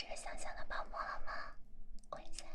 这个香香的泡沫了吗？关一下。